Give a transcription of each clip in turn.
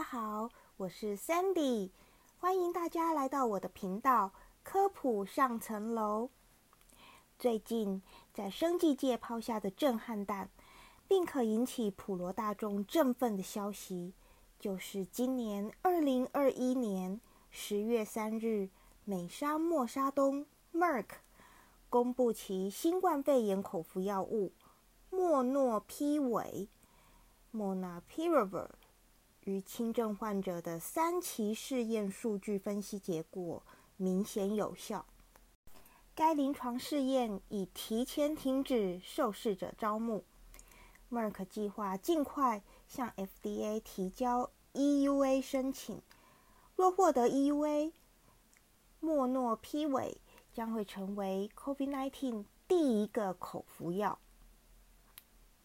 大家好，我是 Sandy，欢迎大家来到我的频道科普上层楼。最近在生计界抛下的震撼弹，并可引起普罗大众振奋的消息，就是今年二零二一年十月三日，美沙莫沙东 Merck 公布其新冠肺炎口服药物莫诺匹韦 （Molnupiravir）。与轻症患者的三期试验数据分析结果明显有效。该临床试验已提前停止受试者招募。，Merk 计划尽快向 FDA 提交 EUA 申请。若获得 EUA，莫诺匹韦将会成为 COVID-19 第一个口服药。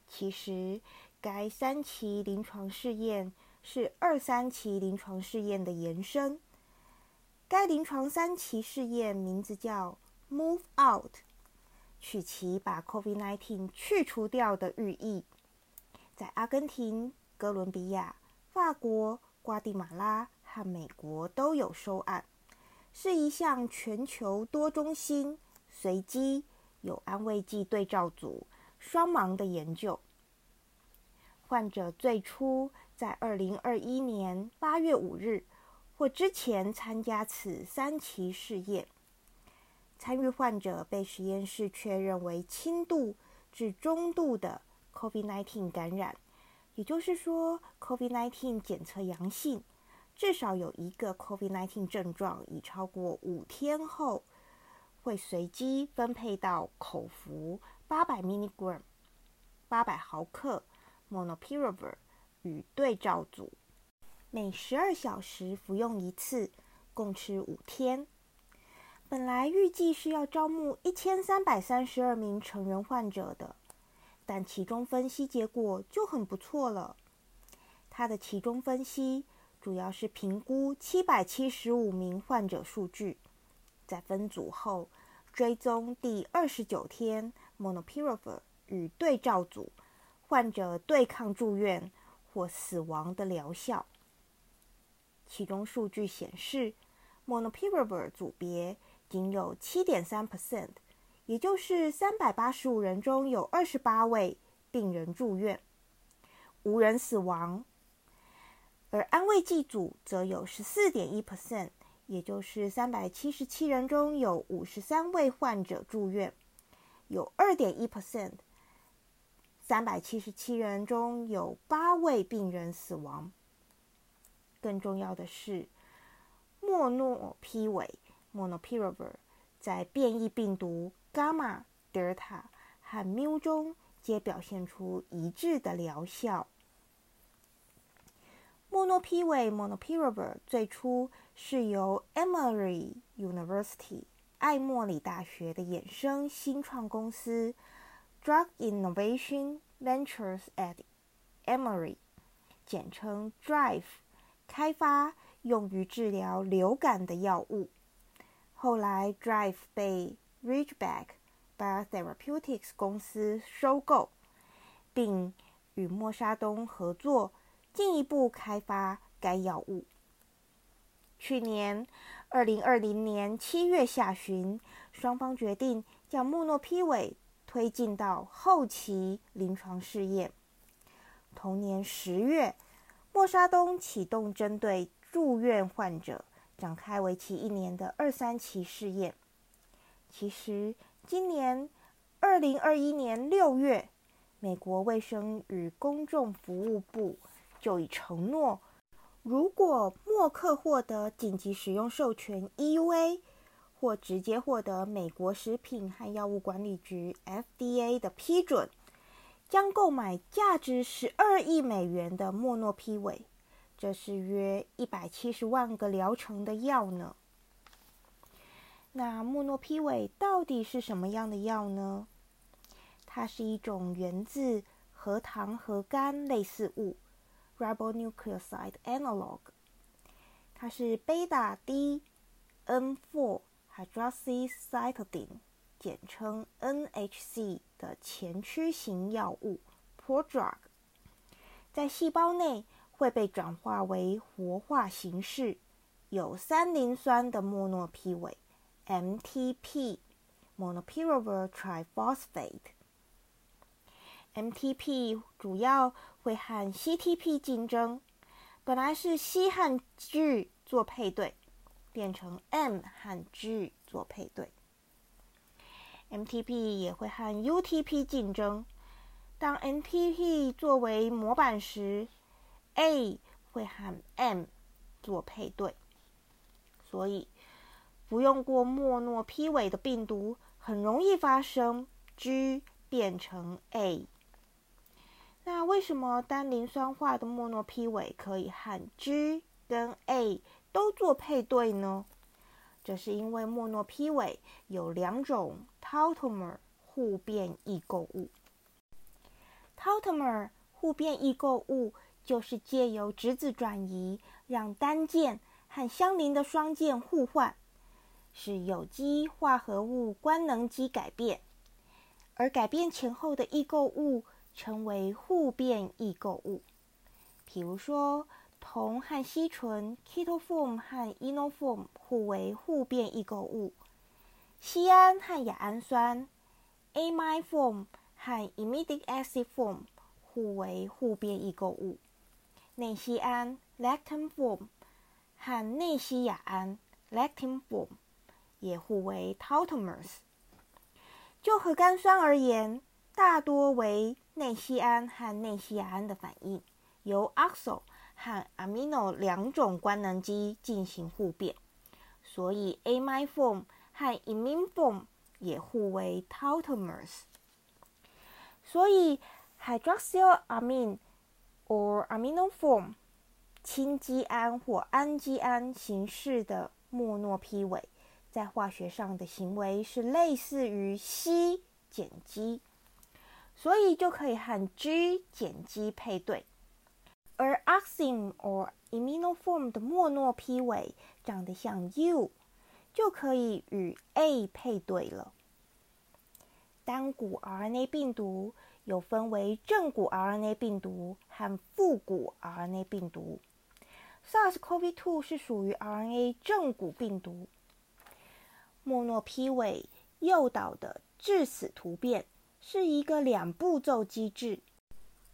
其实，该三期临床试验。是二三期临床试验的延伸。该临床三期试验名字叫 “Move Out”，取其把 COVID-19 去除掉的寓意。在阿根廷、哥伦比亚、法国、瓜地马拉和美国都有收案，是一项全球多中心、随机、有安慰剂对照组、双盲的研究。患者最初。在二零二一年八月五日或之前参加此三期试验，参与患者被实验室确认为轻度至中度的 COVID-19 感染，也就是说，COVID-19 检测阳性，至少有一个 COVID-19 症状已超过五天后，会随机分配到口服八百 milligram 八百毫克 Monopiravir。与对照组每十二小时服用一次，共吃五天。本来预计是要招募一千三百三十二名成人患者的，但其中分析结果就很不错了。它的其中分析主要是评估七百七十五名患者数据，在分组后追踪第二十九天 monopiravir 与对照组患者对抗住院。或死亡的疗效。其中数据显示，monopiravir 组别仅有7.3%，也就是385人中有28位病人住院，无人死亡；而安慰剂组则有14.1%，也就是377人中有53位患者住院，有2.1%。三百七十七人中有八位病人死亡。更重要的是，莫诺匹韦 （Monopiravir） 在变异病毒伽马、德尔塔和缪中皆表现出一致的疗效。莫诺匹韦 （Monopiravir） 最初是由 Emory University（ 艾默里大学）的衍生新创公司。Drug Innovation Ventures at Emory，简称 Drive，开发用于治疗流感的药物。后来，Drive 被 Ridgeback Biotherapeutics 公司收购，并与默沙东合作，进一步开发该药物。去年，二零二零年七月下旬，双方决定将莫诺匹韦。推进到后期临床试验。同年十月，默沙东启动针对住院患者展开为期一年的二三期试验。其实，今年二零二一年六月，美国卫生与公众服务部就已承诺，如果默克获得紧急使用授权 （EUA）。或直接获得美国食品和药物管理局 （FDA） 的批准，将购买价值十二亿美元的莫诺匹韦，这是约一百七十万个疗程的药呢。那莫诺匹韦到底是什么样的药呢？它是一种源自核糖核苷类似物 （ribonucleoside analog），它是贝塔 D N4。Hydroxycytidine，简称 NHC 的前驱型药物 （prodrug），在细胞内会被转化为活化形式，有三磷酸的莫诺媲韦 （MTP，Monopyruvate Triphosphate）。MTP 主要会和 CTP 竞争，本来是 C 和 G 做配对，变成 M 和 G 做配对。MTP 也会和 UTP 竞争，当 MTP 作为模板时，A 会和 M 做配对，所以不用过莫诺媲韦的病毒很容易发生 G 变成 A。那为什么单磷酸化的莫诺媲韦可以和 G 跟 A 都做配对呢？这是因为莫诺媲韦有两种 tautomer 互变异构物。tautomer 互变异构物就是借由质子转移，让单键和相邻的双键互换，使有机化合物官能基改变，而改变前后的异构物。称为互变异构物，比如说铜和烯醇 （ketoform） 和 enoform 互为互变异构物；酰胺和亚氨酸 （amideform） 和 imidic acid form 互为互变异构物；内酰胺 （lactam form） 和内酰亚胺 （lactam form） 也互为 tautomers。就核苷酸而言，大多为内酰胺和内酰亚胺的反应，由 oxo 和 amino 两种官能基进行互变，所以 amide form 和 imine form 也互为 tautomers。所以 hydroxylamine or amino form 氢基胺或氨基胺形式的莫诺媲韦，在化学上的行为是类似于烯碱基。所以就可以和 G 碱基配对，而 oxime or iminoform 的莫诺媲韦长得像 U，就可以与 A 配对了。单股 RNA 病毒有分为正股 RNA 病毒和负股 RNA 病毒。SARS-CoV-2 是属于 RNA 正股病毒。莫诺媲韦诱导的致死突变。是一个两步骤机制，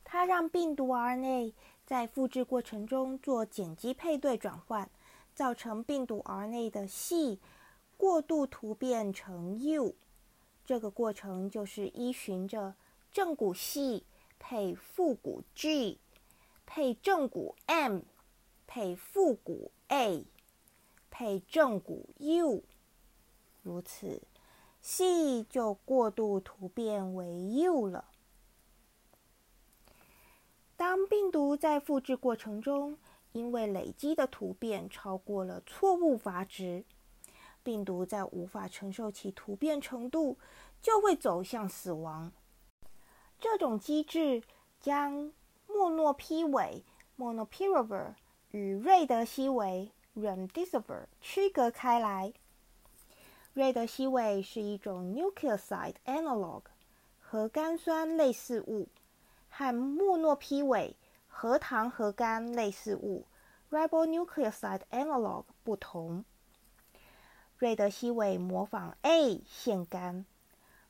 它让病毒 RNA 在复制过程中做碱基配对转换，造成病毒 RNA 的 C 过度突变成 U。这个过程就是依循着正股 C 配负股 G，配正股 M，配负股 A，配正股 U，如此。C 就过度突变为 U 了。当病毒在复制过程中，因为累积的突变超过了错误阀值，病毒在无法承受其突变程度，就会走向死亡。这种机制将莫诺媲韦 （Monopyruvate） 与瑞德西韦 （Remdesivir） 区隔开来。瑞德西韦是一种 nucleoside analog 核苷酸类似物，和莫诺媲韦核糖核苷类似物 ribonucleoside analog 不同。瑞德西韦模仿 A 腺苷，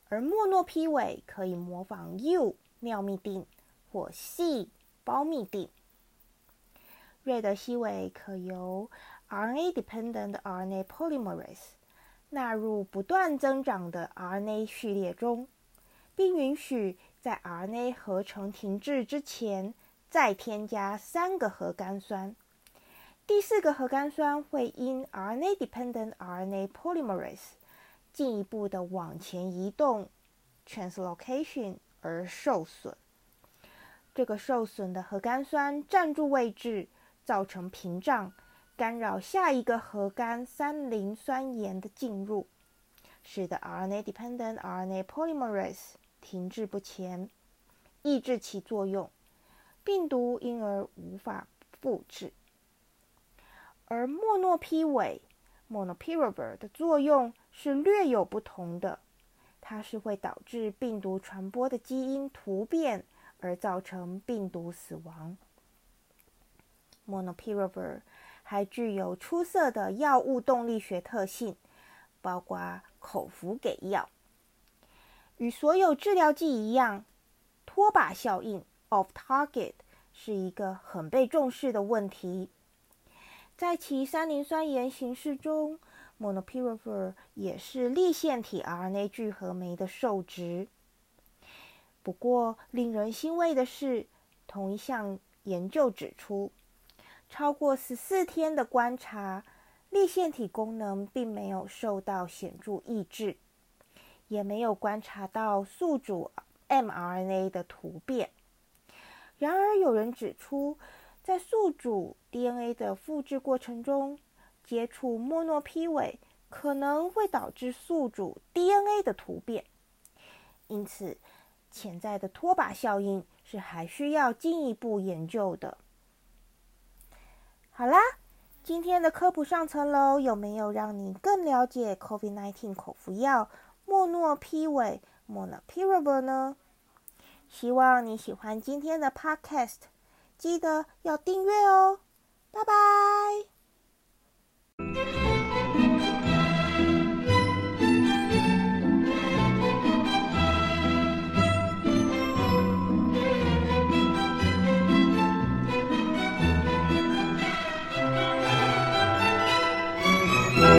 而莫诺媲韦可以模仿 U 尿嘧啶或 C 胞嘧啶。瑞德西韦可由 RNA-dependent RNA polymerase 纳入不断增长的 RNA 序列中，并允许在 RNA 合成停滞之前再添加三个核苷酸。第四个核苷酸会因 RNA-dependent RNA polymerase 进一步的往前移动 （translocation） 而受损。这个受损的核苷酸占住位置，造成屏障。干扰下一个核苷三磷酸盐的进入，使得 RNA-dependent RNA polymerase 停滞不前，抑制其作用，病毒因而无法复制。而莫诺媲韦 （Monopyruvate） 的作用是略有不同的，它是会导致病毒传播的基因突变，而造成病毒死亡。Monopiravir 还具有出色的药物动力学特性，包括口服给药。与所有治疗剂一样，拖把效应 （off-target） 是一个很被重视的问题。在其三磷酸盐形式中，monopiravir 也是立腺体 RNA 聚合酶的受值。不过，令人欣慰的是，同一项研究指出，超过十四天的观察，立腺体功能并没有受到显著抑制，也没有观察到宿主 mRNA 的突变。然而，有人指出，在宿主 DNA 的复制过程中，接触莫诺匹韦可能会导致宿主 DNA 的突变，因此。潜在的拖把效应是还需要进一步研究的。好啦，今天的科普上层楼有没有让你更了解 COVID-19 口服药莫诺批尾 （Molnupiravir） 呢？希望你喜欢今天的 Podcast，记得要订阅哦。拜拜。